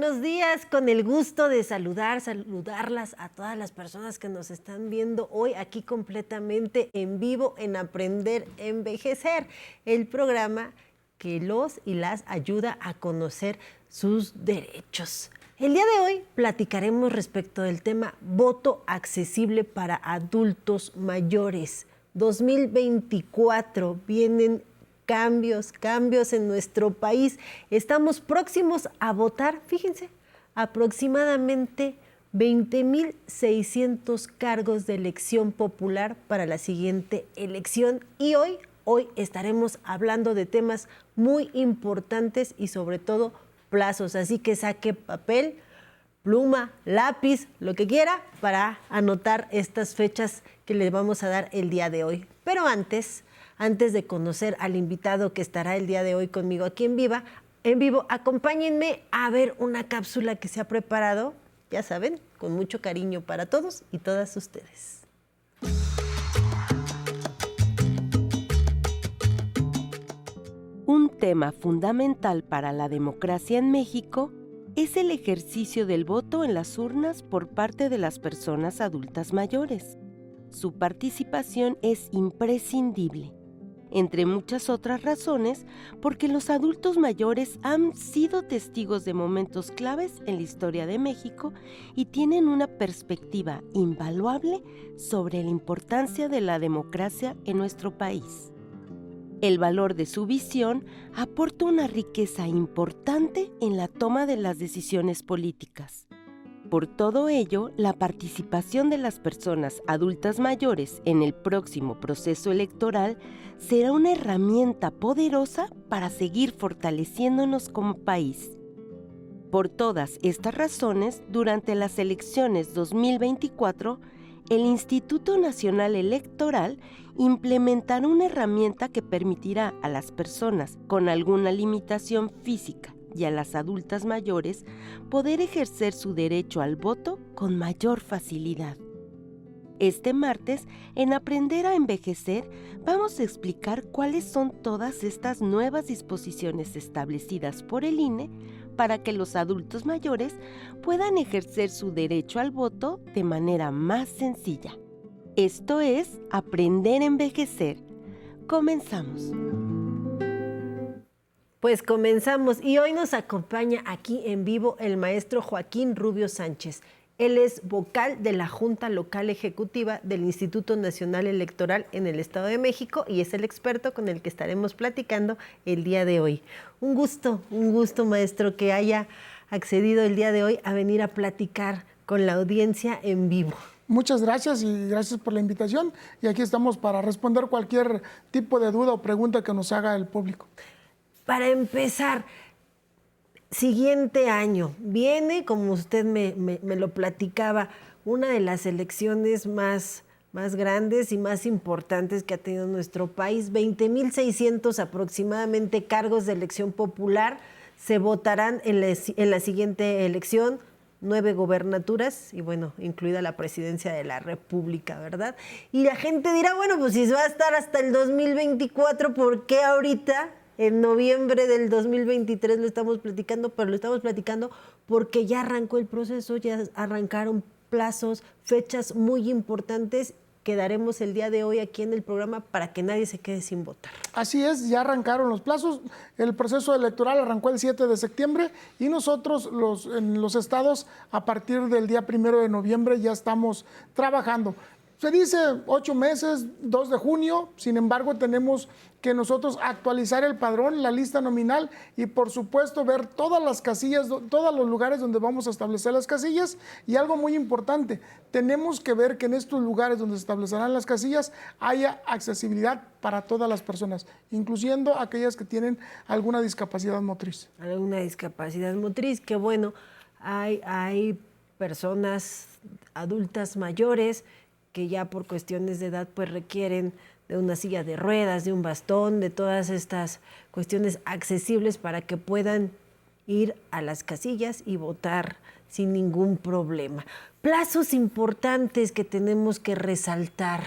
Buenos días, con el gusto de saludar, saludarlas a todas las personas que nos están viendo hoy aquí completamente en vivo en Aprender a Envejecer, el programa que los y las ayuda a conocer sus derechos. El día de hoy platicaremos respecto del tema voto accesible para adultos mayores. 2024 vienen cambios, cambios en nuestro país. Estamos próximos a votar, fíjense, aproximadamente 20.600 cargos de elección popular para la siguiente elección y hoy, hoy estaremos hablando de temas muy importantes y sobre todo plazos, así que saque papel, pluma, lápiz, lo que quiera para anotar estas fechas que le vamos a dar el día de hoy. Pero antes, antes de conocer al invitado que estará el día de hoy conmigo aquí en Viva, en vivo, acompáñenme a ver una cápsula que se ha preparado, ya saben, con mucho cariño para todos y todas ustedes. Un tema fundamental para la democracia en México es el ejercicio del voto en las urnas por parte de las personas adultas mayores. Su participación es imprescindible entre muchas otras razones, porque los adultos mayores han sido testigos de momentos claves en la historia de México y tienen una perspectiva invaluable sobre la importancia de la democracia en nuestro país. El valor de su visión aporta una riqueza importante en la toma de las decisiones políticas. Por todo ello, la participación de las personas adultas mayores en el próximo proceso electoral será una herramienta poderosa para seguir fortaleciéndonos como país. Por todas estas razones, durante las elecciones 2024, el Instituto Nacional Electoral implementará una herramienta que permitirá a las personas con alguna limitación física y a las adultas mayores poder ejercer su derecho al voto con mayor facilidad. Este martes, en Aprender a Envejecer, vamos a explicar cuáles son todas estas nuevas disposiciones establecidas por el INE para que los adultos mayores puedan ejercer su derecho al voto de manera más sencilla. Esto es Aprender a Envejecer. Comenzamos. Pues comenzamos y hoy nos acompaña aquí en vivo el maestro Joaquín Rubio Sánchez. Él es vocal de la Junta Local Ejecutiva del Instituto Nacional Electoral en el Estado de México y es el experto con el que estaremos platicando el día de hoy. Un gusto, un gusto maestro que haya accedido el día de hoy a venir a platicar con la audiencia en vivo. Muchas gracias y gracias por la invitación y aquí estamos para responder cualquier tipo de duda o pregunta que nos haga el público. Para empezar, siguiente año viene, como usted me, lo platicaba, una de las elecciones más, más grandes y más importantes que ha tenido nuestro país. 20.600 aproximadamente cargos de elección popular se votarán en en la siguiente elección nueve gobernaturas y bueno, incluida la presidencia de la República, ¿verdad? Y la gente dirá, bueno, pues si va a estar hasta el 2024, ¿por qué ahorita en noviembre del 2023 lo estamos platicando, pero lo estamos platicando porque ya arrancó el proceso, ya arrancaron plazos, fechas muy importantes que daremos el día de hoy aquí en el programa para que nadie se quede sin votar. Así es, ya arrancaron los plazos. El proceso electoral arrancó el 7 de septiembre y nosotros los, en los estados a partir del día primero de noviembre ya estamos trabajando. Se dice ocho meses, 2 de junio, sin embargo tenemos que nosotros actualizar el padrón, la lista nominal y por supuesto ver todas las casillas, todos los lugares donde vamos a establecer las casillas. Y algo muy importante, tenemos que ver que en estos lugares donde se establecerán las casillas haya accesibilidad para todas las personas, incluyendo aquellas que tienen alguna discapacidad motriz. Alguna discapacidad motriz, que bueno, hay, hay personas adultas mayores que ya por cuestiones de edad pues requieren de una silla de ruedas, de un bastón, de todas estas cuestiones accesibles para que puedan ir a las casillas y votar sin ningún problema. Plazos importantes que tenemos que resaltar.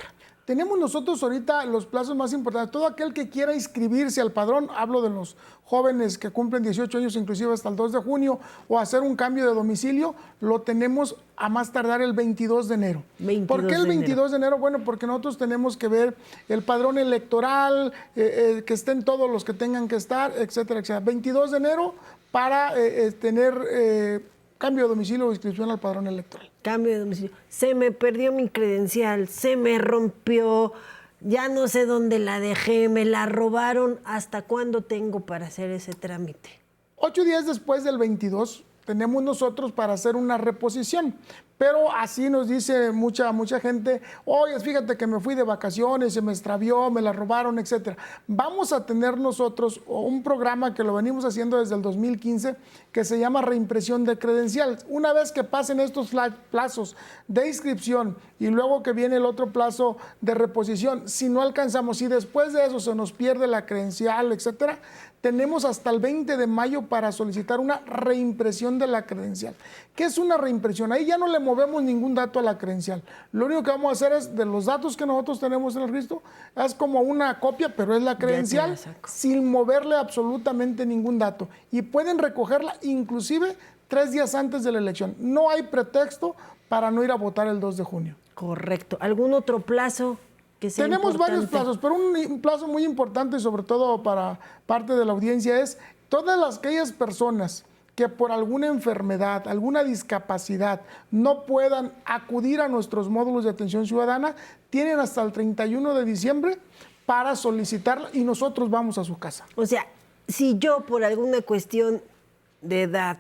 Tenemos nosotros ahorita los plazos más importantes. Todo aquel que quiera inscribirse al padrón, hablo de los jóvenes que cumplen 18 años, inclusive hasta el 2 de junio, o hacer un cambio de domicilio, lo tenemos a más tardar el 22 de enero. ¿Por qué el 22 de enero? Bueno, porque nosotros tenemos que ver el padrón electoral, eh, eh, que estén todos los que tengan que estar, etcétera, etcétera. 22 de enero para eh, tener cambio de domicilio o inscripción al padrón electoral. Cambio de domicilio. Se me perdió mi credencial, se me rompió, ya no sé dónde la dejé, me la robaron. ¿Hasta cuándo tengo para hacer ese trámite? Ocho días después del 22 tenemos nosotros para hacer una reposición. Pero así nos dice mucha, mucha gente, oye, fíjate que me fui de vacaciones, se me extravió, me la robaron, etc. Vamos a tener nosotros un programa que lo venimos haciendo desde el 2015 que se llama reimpresión de credenciales. Una vez que pasen estos plazos de inscripción y luego que viene el otro plazo de reposición, si no alcanzamos, si después de eso se nos pierde la credencial, etcétera, tenemos hasta el 20 de mayo para solicitar una reimpresión de la credencial. ¿Qué es una reimpresión? Ahí ya no le movemos ningún dato a la credencial. Lo único que vamos a hacer es de los datos que nosotros tenemos en el registro, es como una copia, pero es la credencial sin moverle absolutamente ningún dato. Y pueden recogerla inclusive tres días antes de la elección. No hay pretexto para no ir a votar el 2 de junio. Correcto. ¿Algún otro plazo tenemos varios plazos, pero un plazo muy importante, sobre todo para parte de la audiencia, es todas las, aquellas personas que por alguna enfermedad, alguna discapacidad no puedan acudir a nuestros módulos de atención ciudadana, tienen hasta el 31 de diciembre para solicitarla y nosotros vamos a su casa. O sea, si yo por alguna cuestión de edad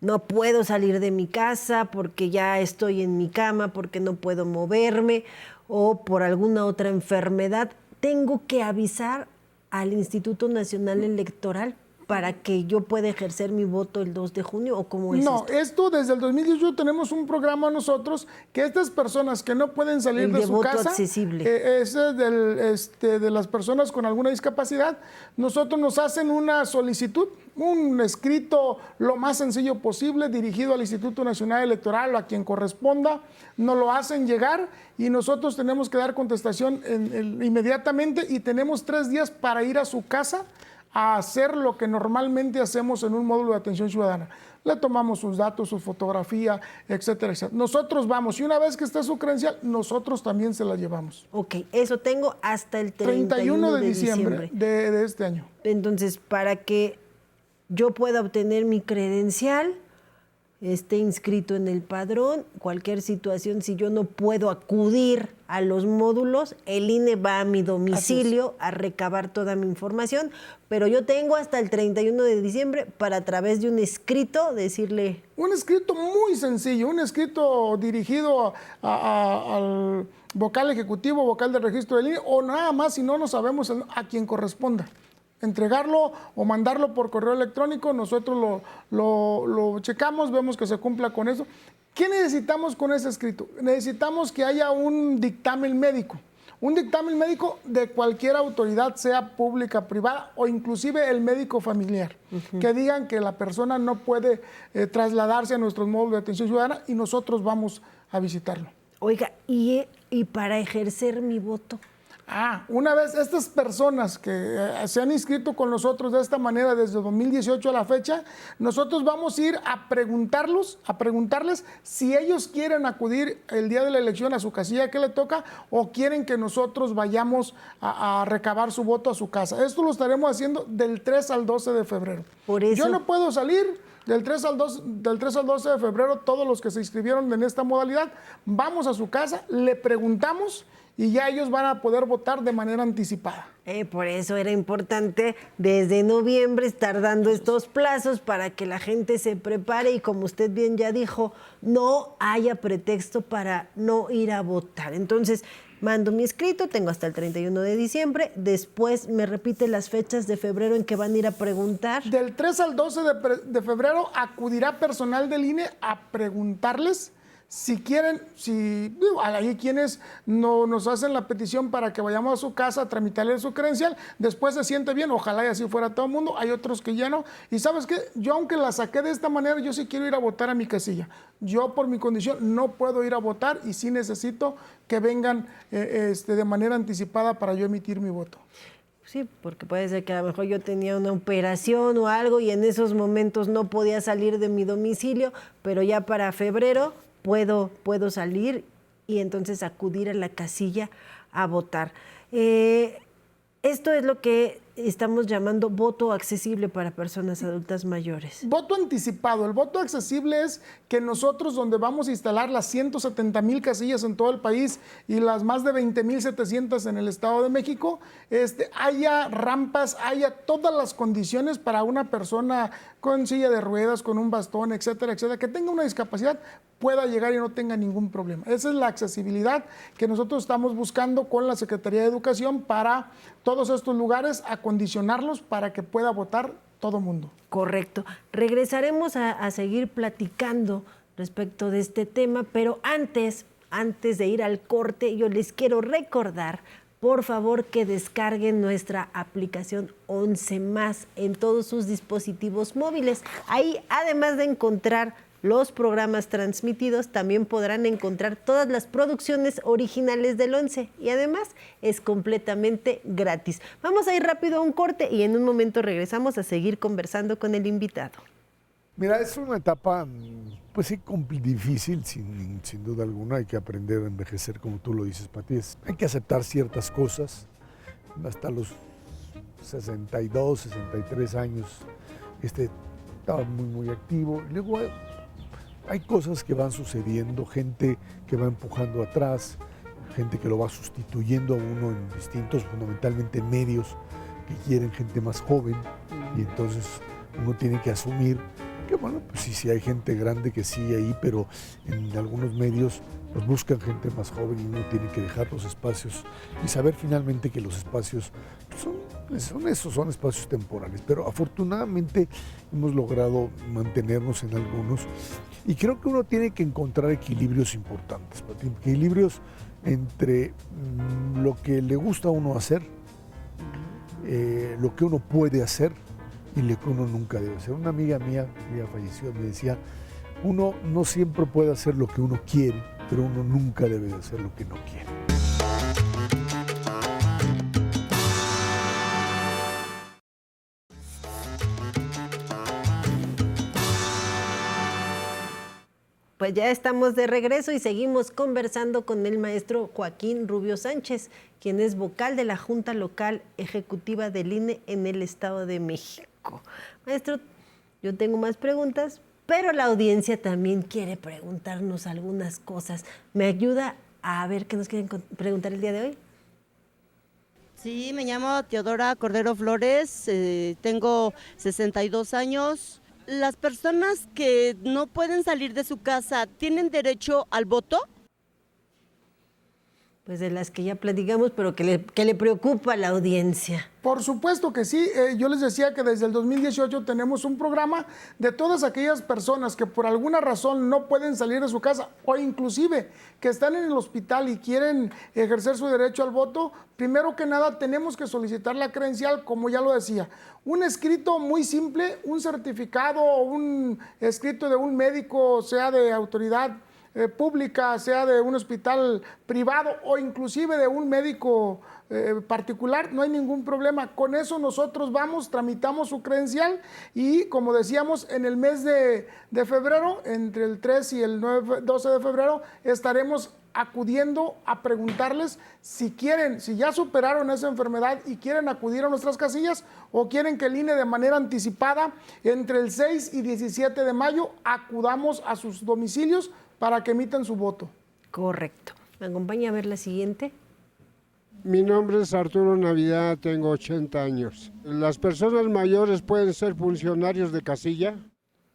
no puedo salir de mi casa porque ya estoy en mi cama, porque no puedo moverme o por alguna otra enfermedad, tengo que avisar al Instituto Nacional Electoral para que yo pueda ejercer mi voto el 2 de junio o cómo es No, esto, desde el 2018 tenemos un programa nosotros que estas personas que no pueden salir de, su casa, accesible. Eh, es del, este, de las personas con alguna discapacidad, nosotros nos hacen una solicitud, un escrito lo más sencillo posible dirigido al Instituto Nacional Electoral o a quien corresponda, nos lo hacen llegar y nosotros tenemos que dar contestación inmediatamente y tenemos tres días para ir a su casa a hacer lo que normalmente hacemos en un módulo de atención ciudadana. Le tomamos sus datos, su fotografía, etcétera, etcétera. Nosotros vamos y una vez que está su credencial, nosotros también se la llevamos. Ok, eso tengo hasta el 31, de, diciembre, De, de este año. Entonces, para que yo pueda obtener mi credencial, esté inscrito en el padrón, cualquier situación, si yo no puedo acudir a los módulos, el INE va a mi domicilio a recabar toda mi información, pero yo tengo hasta el 31 de diciembre para a través de un escrito decirle... Un escrito muy sencillo, un escrito dirigido al vocal ejecutivo, vocal de registro del INE, o nada más si no lo sabemos a quien corresponda entregarlo o mandarlo por correo electrónico, nosotros lo, checamos, vemos que se cumpla con eso. ¿Qué necesitamos con ese escrito? Necesitamos que haya un dictamen médico. Un dictamen médico de cualquier autoridad, sea pública, privada o inclusive el médico familiar, que digan que la persona no puede eh, trasladarse a nuestros módulos de atención ciudadana y nosotros vamos a visitarlo. Oiga, ¿y, y para ejercer mi voto? Ah, una vez estas personas que eh, se han inscrito con nosotros de esta manera desde 2018 a la fecha, nosotros vamos a ir a preguntarlos, a preguntarles si ellos quieren acudir el día de la elección a su casilla que le toca o quieren que nosotros vayamos a, recabar su voto a su casa. Esto lo estaremos haciendo del 3 al 12 de febrero. Por eso... Yo no puedo salir, del 3, al 2, del 3 al 12 de febrero, todos los que se inscribieron en esta modalidad, vamos a su casa, le preguntamos y ya ellos van a poder votar de manera anticipada. Eh, por eso era importante desde noviembre estar dando estos plazos para que la gente se prepare y como usted bien ya dijo, no haya pretexto para no ir a votar. Entonces, mando mi escrito, tengo hasta el 31 de diciembre, después me repite las fechas de febrero en que van a ir a preguntar. Del 3 al 12 de, de febrero acudirá personal del INE a preguntarles Si quieren, si hay quienes no, nos hacen la petición para que vayamos a su casa a tramitarle su credencial, después se siente bien, ojalá y así fuera todo el mundo, hay otros que ya no. Y sabes qué, yo aunque la saqué de esta manera, yo sí quiero ir a votar a mi casilla. Yo por mi condición no puedo ir a votar y sí necesito que vengan eh, este, de manera anticipada para yo emitir mi voto. Sí, porque puede ser que a lo mejor yo tenía una operación o algo y en esos momentos no podía salir de mi domicilio, pero ya para febrero puedo, puedo salir y entonces acudir a la casilla a votar. Eh, esto es lo que estamos llamando voto accesible para personas adultas mayores. Voto anticipado. El voto accesible es que nosotros donde vamos a instalar las 170 mil casillas en todo el país y las más de 20 mil 700 en el Estado de México, este, haya rampas, haya todas las condiciones para una persona con silla de ruedas, con un bastón, etcétera, etcétera, que tenga una discapacidad, pueda llegar y no tenga ningún problema. Esa es la accesibilidad que nosotros estamos buscando con la Secretaría de Educación para todos estos lugares, para que pueda votar todo mundo. Correcto. Regresaremos a, a seguir platicando respecto de este tema, pero antes, antes de ir al corte, yo les quiero recordar por favor que descarguen nuestra aplicación 11 más en todos sus dispositivos móviles. Ahí, además de encontrar los programas transmitidos, también podrán encontrar todas las producciones originales del 11 y además es completamente gratis. Vamos a ir rápido a un corte y en un momento regresamos a seguir conversando con el invitado. Mira, es una etapa, pues sí, difícil, sin, sin, duda alguna. Hay que aprender a envejecer, como tú lo dices, Pati. Hay que aceptar ciertas cosas. Hasta los 62, 63 años, este, estaba muy, muy activo. Luego hay, cosas que van sucediendo, gente que va empujando atrás, gente que lo va sustituyendo a uno en distintos, fundamentalmente medios, que quieren gente más joven. Y entonces uno tiene que asumir que bueno, pues sí, sí hay gente grande que sigue ahí, pero en algunos medios pues buscan gente más joven y uno tiene que dejar los espacios y saber finalmente que los espacios son, son esos, son espacios temporales. Pero afortunadamente hemos logrado mantenernos en algunos y creo que uno tiene que encontrar equilibrios importantes, equilibrios entre mm, lo que le gusta a uno hacer, eh, lo que uno puede hacer y lo que uno nunca debe hacer. Una amiga mía, ya falleció, me decía, uno no siempre puede hacer lo que uno quiere, pero uno nunca debe hacer lo que no quiere. Pues ya estamos de regreso y seguimos conversando con el maestro Joaquín Rubio Sánchez, quien es vocal de la Junta Local Ejecutiva del INE en el Estado de México. Maestro, yo tengo más preguntas, pero la audiencia también quiere preguntarnos algunas cosas. ¿Me ayuda a ver qué nos quieren preguntar el día de hoy? Sí, me llamo Teodora Cordero Flores, eh, tengo 62 años. ¿Las personas que no pueden salir de su casa tienen derecho al voto? Pues de las que ya platicamos, pero que le, que le preocupa a la audiencia. Por supuesto que sí. Eh, yo les decía que desde el 2018 tenemos un programa de todas aquellas personas que por alguna razón no pueden salir de su casa o inclusive que están en el hospital y quieren ejercer su derecho al voto. Primero que nada tenemos que solicitar la credencial, como ya lo decía. Un escrito muy simple, un certificado o un escrito de un médico, sea de autoridad eh, pública, sea de un hospital privado o inclusive de un médico eh, particular, no hay ningún problema. Con eso nosotros vamos, tramitamos su credencial y como decíamos, en el mes de, febrero, entre el 3 y el 9, 12 de febrero, estaremos acudiendo a preguntarles si quieren, si ya superaron esa enfermedad y quieren acudir a nuestras casillas o quieren que el INE de manera anticipada entre el 6 y 17 de mayo acudamos a sus domicilios para que emitan su voto. Correcto. ¿Me acompaña a ver la siguiente? Mi nombre es Arturo Navidad, tengo 80 años. ¿Las personas mayores pueden ser funcionarios de casilla?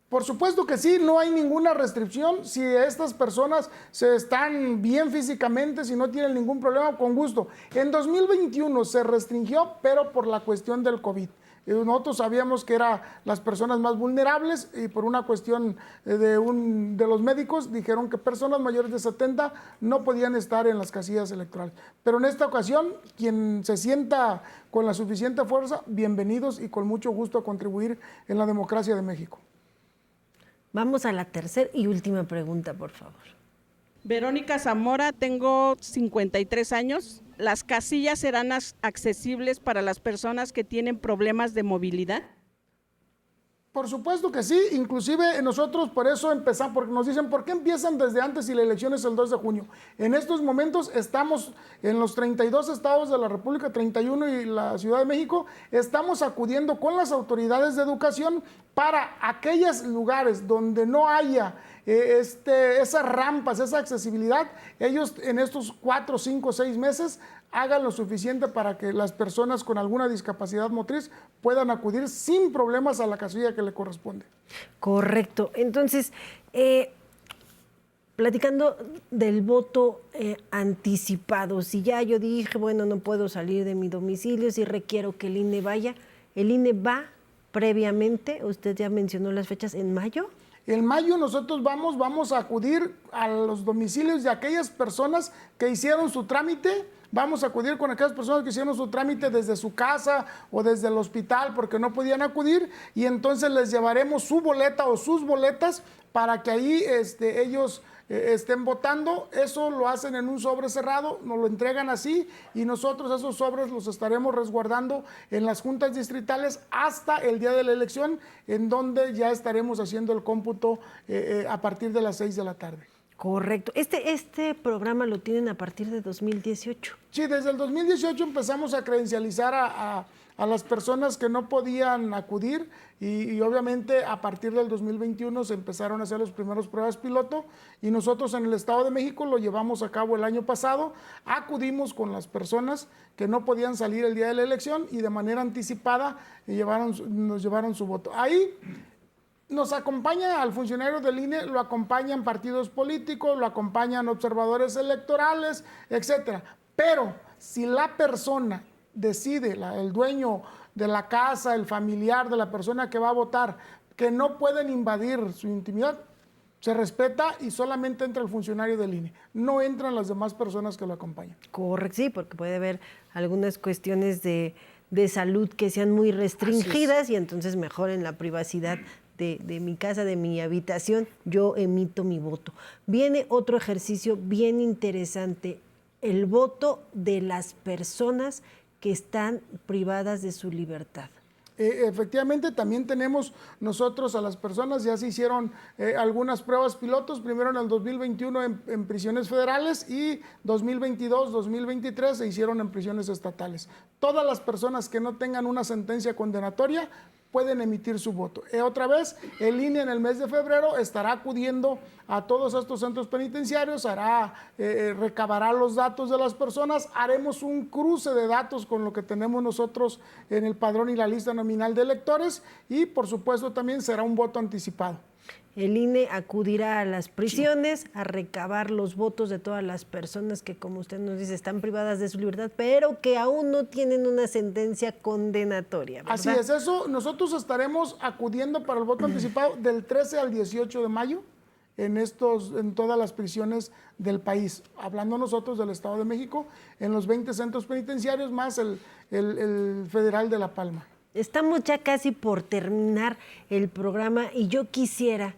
Por supuesto que sí, no hay ninguna restricción. Si estas personas se están bien físicamente, si no tienen ningún problema, con gusto. En 2021 se restringió, pero por la cuestión del COVID. Nosotros sabíamos que eran las personas más vulnerables y por una cuestión eh, de, un, de los médicos dijeron que personas mayores de 70 no podían estar en las casillas electorales. Pero en esta ocasión, quien se sienta con la suficiente fuerza, bienvenidos y con mucho gusto a contribuir en la democracia de México. Vamos a la tercera y última pregunta, por favor. Verónica Zamora, tengo 53 años. ¿Las casillas serán accesibles para las personas que tienen problemas de movilidad? Por supuesto que sí, inclusive nosotros por eso empezamos, porque nos dicen, ¿por qué empiezan desde antes si la elección es el 2 de junio? En estos momentos estamos en los 32 estados de la República, 31 y la Ciudad de México, estamos acudiendo con las autoridades de educación para aquellos lugares donde no haya eh, este, esas rampas, esa accesibilidad, ellos en estos 4, 5, 6 meses hagan lo suficiente para que las personas con alguna discapacidad motriz puedan acudir sin problemas a la casilla que le corresponde. Correcto. Entonces, eh, platicando del voto eh, anticipado, si ya yo dije, bueno, no puedo salir de mi domicilio, si requiero que el INE vaya, ¿el INE va previamente? Usted ya mencionó las fechas en mayo. En mayo nosotros vamos, vamos a acudir a los domicilios de aquellas personas que hicieron su trámite vamos a acudir con aquellas personas que hicieron su trámite desde su casa o desde el hospital porque no podían acudir y entonces les llevaremos su boleta o sus boletas para que ahí este, ellos eh, estén votando. Eso lo hacen en un sobre cerrado, nos lo entregan así y nosotros esos sobres los estaremos resguardando en las juntas distritales hasta el día de la elección, en donde ya estaremos haciendo el cómputo eh, eh, a partir de las 6 de la tarde. Correcto. Este, este programa lo tienen a partir de 2018. Sí, desde el 2018 empezamos a credencializar a, las personas que no podían acudir y, obviamente a partir del 2021 se empezaron a hacer los primeros pruebas piloto y nosotros en el Estado de México lo llevamos a cabo el año pasado. Acudimos con las personas que no podían salir el día de la elección y de manera anticipada llevaron, nos llevaron su voto. Ahí nos acompaña al funcionario del INE, lo acompañan partidos políticos, lo acompañan observadores electorales, etcétera. Pero si la persona decide, el dueño de la casa, el familiar de la persona que va a votar, que no pueden invadir su intimidad, se respeta y solamente entra el funcionario del INE, no entran las demás personas que lo acompañan. Correcto, sí, porque puede haber algunas cuestiones de, de salud que sean muy restringidas y entonces mejoren la privacidad de, mi casa, de mi habitación, yo emito mi voto. Viene otro ejercicio bien interesante, el voto de las personas que están privadas de su libertad. Eh, efectivamente, también tenemos nosotros a las personas, ya se hicieron eh, algunas pruebas pilotos, primero en el 2021 en, en, prisiones federales y 2022, 2023 se hicieron en prisiones estatales. Todas las personas que no tengan una sentencia condenatoria pueden emitir su voto. Y otra vez, el INE en el mes de febrero estará acudiendo a todos estos centros penitenciarios, hará, eh, eh, recabará los datos de las personas, haremos un cruce de datos con lo que tenemos nosotros en el padrón y la lista nominal de electores y por supuesto también será un voto anticipado. El INE acudirá a las prisiones a recabar los votos de todas las personas que, como usted nos dice, están privadas de su libertad, pero que aún no tienen una sentencia condenatoria. Así es, eso nosotros estaremos acudiendo para el voto anticipado del 13 al 18 de mayo en, estos, en todas las prisiones del país. Hablando nosotros del Estado de México, en los 20 centros penitenciarios más el, el Federal de La Palma. Estamos ya casi por terminar el programa y yo quisiera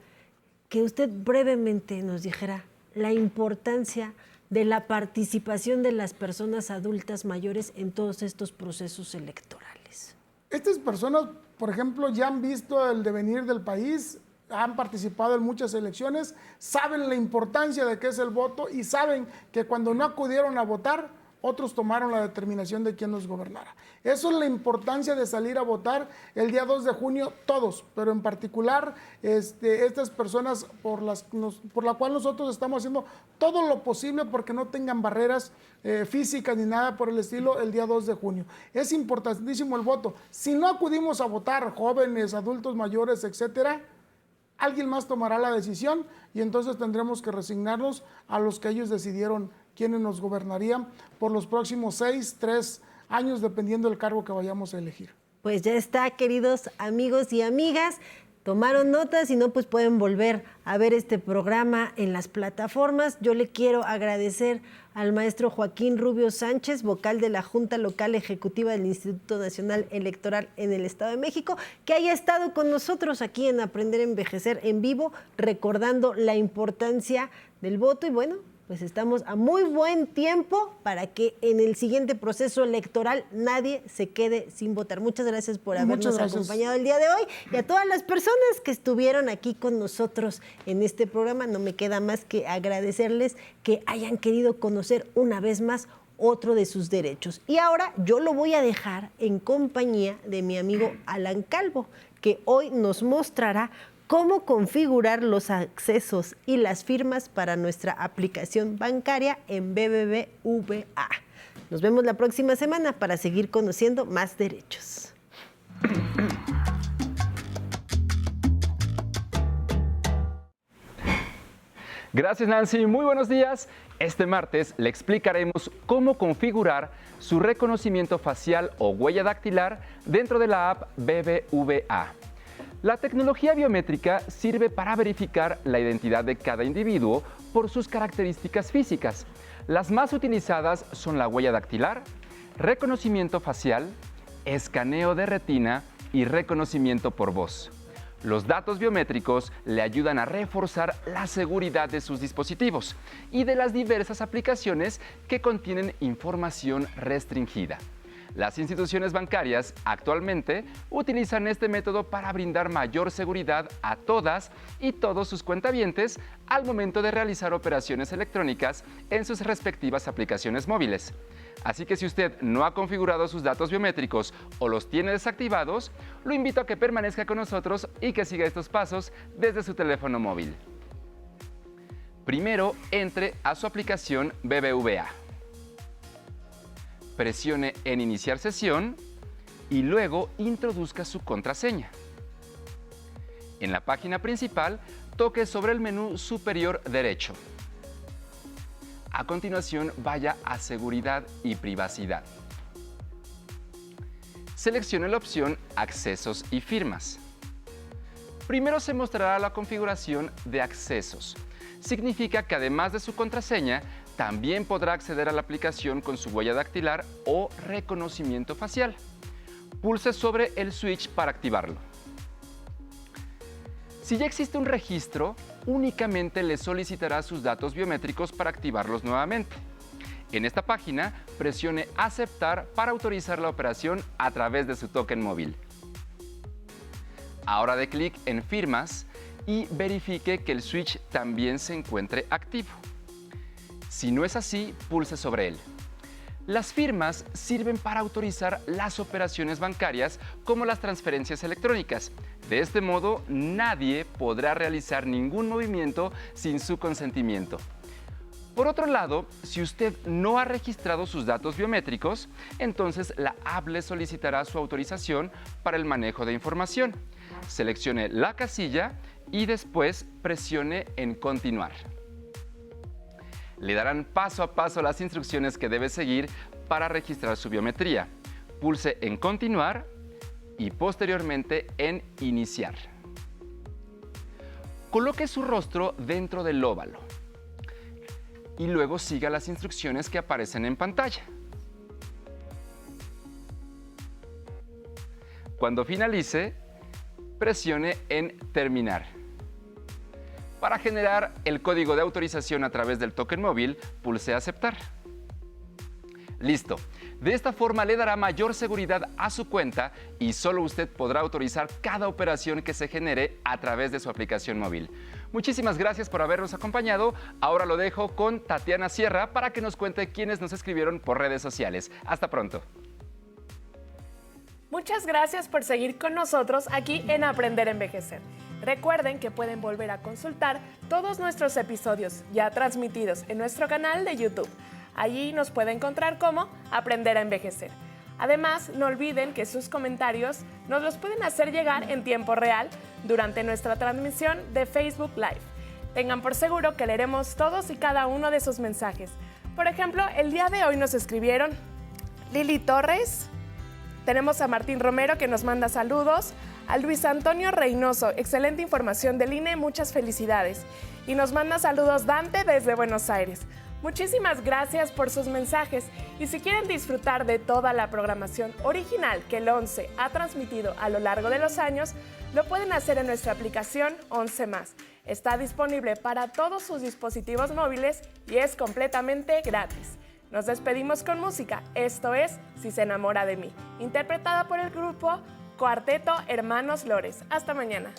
que usted brevemente nos dijera la importancia de la participación de las personas adultas mayores en todos estos procesos electorales. Estas personas, por ejemplo, ya han visto el devenir del país, han participado en muchas elecciones, saben la importancia de qué es el voto y saben que cuando no acudieron a votar, otros tomaron la determinación de quién nos gobernara. Eso es la importancia de salir a votar el día 2 de junio, todos, pero en particular este, estas personas por las por la cual nosotros estamos haciendo todo lo posible porque no tengan barreras eh, físicas ni nada por el estilo el día 2 de junio. Es importantísimo el voto. Si no acudimos a votar, jóvenes, adultos mayores, etcétera, alguien más tomará la decisión y entonces tendremos que resignarnos a los que ellos decidieron quienes nos gobernarían por los próximos seis, tres años, dependiendo del cargo que vayamos a elegir. Pues ya está, queridos amigos y amigas. Tomaron notas y no, pues pueden volver a ver este programa en las plataformas. Yo le quiero agradecer al maestro Joaquín Rubio Sánchez, vocal de la Junta Local Ejecutiva del Instituto Nacional Electoral en el Estado de México, que haya estado con nosotros aquí en Aprender a Envejecer en vivo, recordando la importancia del voto y bueno, pues estamos a muy buen tiempo para que en el siguiente proceso electoral nadie se quede sin votar. Muchas gracias por habernos acompañado el día de hoy y a todas las personas que estuvieron aquí con nosotros en este programa. No me queda más que agradecerles que hayan querido conocer una vez más otro de sus derechos. Y ahora yo lo voy a dejar en compañía de mi amigo Alan Calvo, que hoy nos mostrará cómo configurar los accesos y las firmas para nuestra aplicación bancaria en BBVA. Nos vemos la próxima semana para seguir conociendo más derechos. Gracias Nancy, muy buenos días. Este martes le explicaremos cómo configurar su reconocimiento facial o huella dactilar dentro de la app BBVA. La tecnología biométrica sirve para verificar la identidad de cada individuo por sus características físicas. Las más utilizadas son la huella dactilar, reconocimiento facial, escaneo de retina y reconocimiento por voz. Los datos biométricos le ayudan a reforzar la seguridad de sus dispositivos y de las diversas aplicaciones que contienen información restringida. Las instituciones bancarias actualmente utilizan este método para brindar mayor seguridad a todas y todos sus cuentavientes al momento de realizar operaciones electrónicas en sus respectivas aplicaciones móviles. Así que si usted no ha configurado sus datos biométricos o los tiene desactivados, lo invito a que permanezca con nosotros y que siga estos pasos desde su teléfono móvil. Primero, entre a su aplicación BBVA presione en Iniciar sesión y luego introduzca su contraseña. En la página principal, toque sobre el menú superior derecho. A continuación, vaya a Seguridad y Privacidad. Seleccione la opción Accesos y firmas. Primero se mostrará la configuración de accesos. Significa que además de su contraseña, también podrá acceder a la aplicación con su huella dactilar o reconocimiento facial. Pulse sobre el switch para activarlo. Si ya existe un registro, únicamente le solicitará sus datos biométricos para activarlos nuevamente. En esta página, presione Aceptar para autorizar la operación a través de su token móvil. Ahora de clic en Firmas y verifique que el switch también se encuentre activo. Si no es así, pulse sobre él. Las firmas sirven para autorizar las operaciones bancarias como las transferencias electrónicas. De este modo, nadie podrá realizar ningún movimiento sin su consentimiento. Por otro lado, si usted no ha registrado sus datos biométricos, entonces la app solicitará su autorización para el manejo de información. Seleccione la casilla y después presione en Continuar le darán paso a paso las instrucciones que debe seguir para registrar su biometría. Pulse en Continuar y posteriormente en Iniciar. Coloque su rostro dentro del óvalo y luego siga las instrucciones que aparecen en pantalla. Cuando finalice, presione en Terminar. Para generar el código de autorización a través del token móvil, pulse Aceptar. Listo. De esta forma le dará mayor seguridad a su cuenta y solo usted podrá autorizar cada operación que se genere a través de su aplicación móvil. Muchísimas gracias por habernos acompañado. Ahora lo dejo con Tatiana Sierra para que nos cuente quiénes nos escribieron por redes sociales. Hasta pronto. Muchas gracias por seguir con nosotros aquí en Aprender a Envejecer. Recuerden que pueden volver a consultar todos nuestros episodios ya transmitidos en nuestro canal de YouTube. Allí nos puede encontrar como Aprender a Envejecer. Además, no olviden que sus comentarios nos los pueden hacer llegar en tiempo real durante nuestra transmisión de Facebook Live. Tengan por seguro que leeremos todos y cada uno de sus mensajes. Por ejemplo, el día de hoy nos escribieron Lili Torres, Tenemos a Martín Romero que nos manda saludos, a Luis Antonio Reynoso, excelente información del INE, muchas felicidades. Y nos manda saludos Dante desde Buenos Aires. Muchísimas gracias por sus mensajes y si quieren disfrutar de toda la programación original que el 11 ha transmitido a lo largo de los años, lo pueden hacer en nuestra aplicación 11 más. Está disponible para todos sus dispositivos móviles y es completamente gratis. Nos despedimos con música, esto es Si se enamora de mí, interpretada por el grupo Cuarteto Hermanos Lores. Hasta mañana.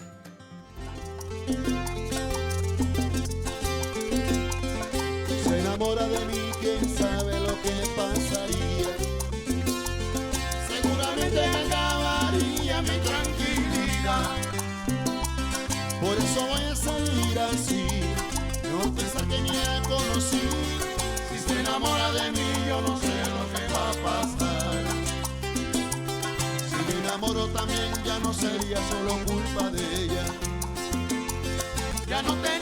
Se enamora de mí, quién sabe lo que pasaría. Seguramente acabaría mi tranquilidad. Por eso voy a salir así, no pensar que me. Si se enamora de mí, yo no sé lo que va a pasar. Si me enamoro también, ya no sería solo culpa de ella. Ya no te